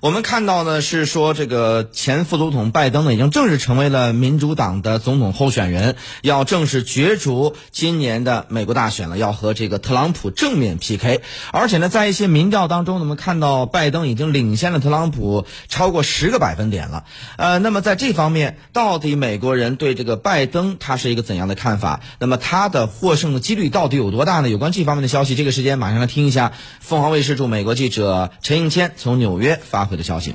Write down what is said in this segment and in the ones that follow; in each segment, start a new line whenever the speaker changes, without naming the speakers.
我们看到呢是说，这个前副总统拜登呢已经正式成为了民主党的总统候选人，要正式角逐今年的美国大选了，要和这个特朗普正面 PK。而且呢，在一些民调当中，我们看到拜登已经领先了特朗普超过十个百分点了。呃，那么在这方面，到底美国人对这个拜登他是一个怎样的看法？那么他的获胜的几率到底有多大呢？有关这方面的消息，这个时间马上来听一下凤凰卫视驻美国记者陈应谦从纽约。发回的消息。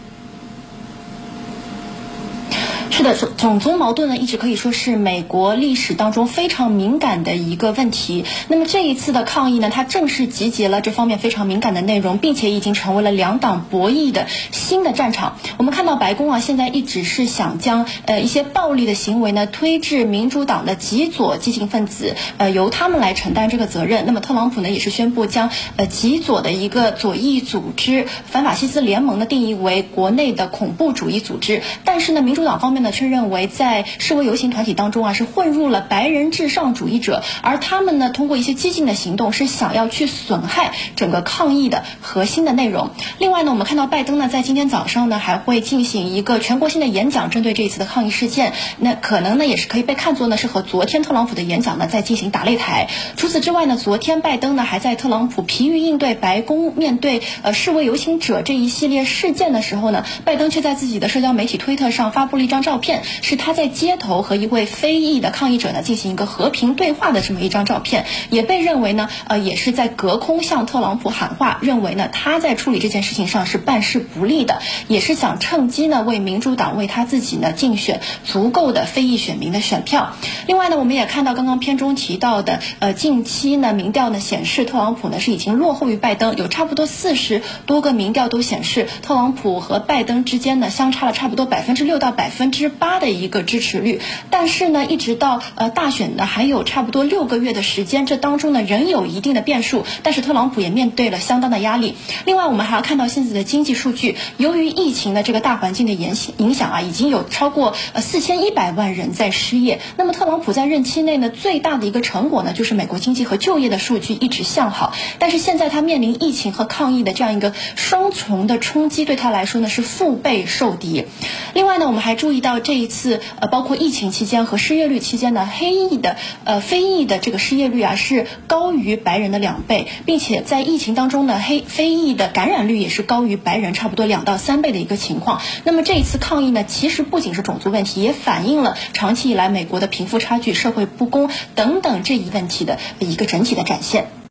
是的，种族矛盾呢，一直可以说是美国历史当中非常敏感的一个问题。那么这一次的抗议呢，它正式集结了这方面非常敏感的内容，并且已经成为了两党博弈的新的战场。我们看到白宫啊，现在一直是想将呃一些暴力的行为呢推至民主党的极左激进分子，呃由他们来承担这个责任。那么特朗普呢，也是宣布将呃极左的一个左翼组织反法西斯联盟呢定义为国内的恐怖主义组织。但是呢，民主党方面。呢，却认为在示威游行团体当中啊，是混入了白人至上主义者，而他们呢，通过一些激进的行动，是想要去损害整个抗议的核心的内容。另外呢，我们看到拜登呢，在今天早上呢，还会进行一个全国性的演讲，针对这一次的抗议事件。那可能呢，也是可以被看作呢，是和昨天特朗普的演讲呢，在进行打擂台。除此之外呢，昨天拜登呢，还在特朗普疲于应对白宫面对呃示威游行者这一系列事件的时候呢，拜登却在自己的社交媒体推特上发布了一张照。照片是他在街头和一位非裔的抗议者呢进行一个和平对话的这么一张照片，也被认为呢，呃，也是在隔空向特朗普喊话，认为呢他在处理这件事情上是办事不力的，也是想趁机呢为民主党为他自己呢竞选足够的非裔选民的选票。另外呢，我们也看到刚刚片中提到的，呃，近期呢民调呢显示特朗普呢是已经落后于拜登，有差不多四十多个民调都显示特朗普和拜登之间呢相差了差不多百分之六到百分之。之八的一个支持率，但是呢，一直到呃大选呢还有差不多六个月的时间，这当中呢仍有一定的变数。但是特朗普也面对了相当的压力。另外，我们还要看到现在的经济数据，由于疫情的这个大环境的影影响啊，已经有超过呃四千一百万人在失业。那么特朗普在任期内呢，最大的一个成果呢，就是美国经济和就业的数据一直向好。但是现在他面临疫情和抗疫的这样一个双重的冲击，对他来说呢是腹背受敌。另外呢，我们还注意到。到这一次，呃，包括疫情期间和失业率期间呢，黑裔的呃非裔的这个失业率啊是高于白人的两倍，并且在疫情当中呢，黑非裔的感染率也是高于白人差不多两到三倍的一个情况。那么这一次抗议呢，其实不仅是种族问题，也反映了长期以来美国的贫富差距、社会不公等等这一问题的一个整体的展现。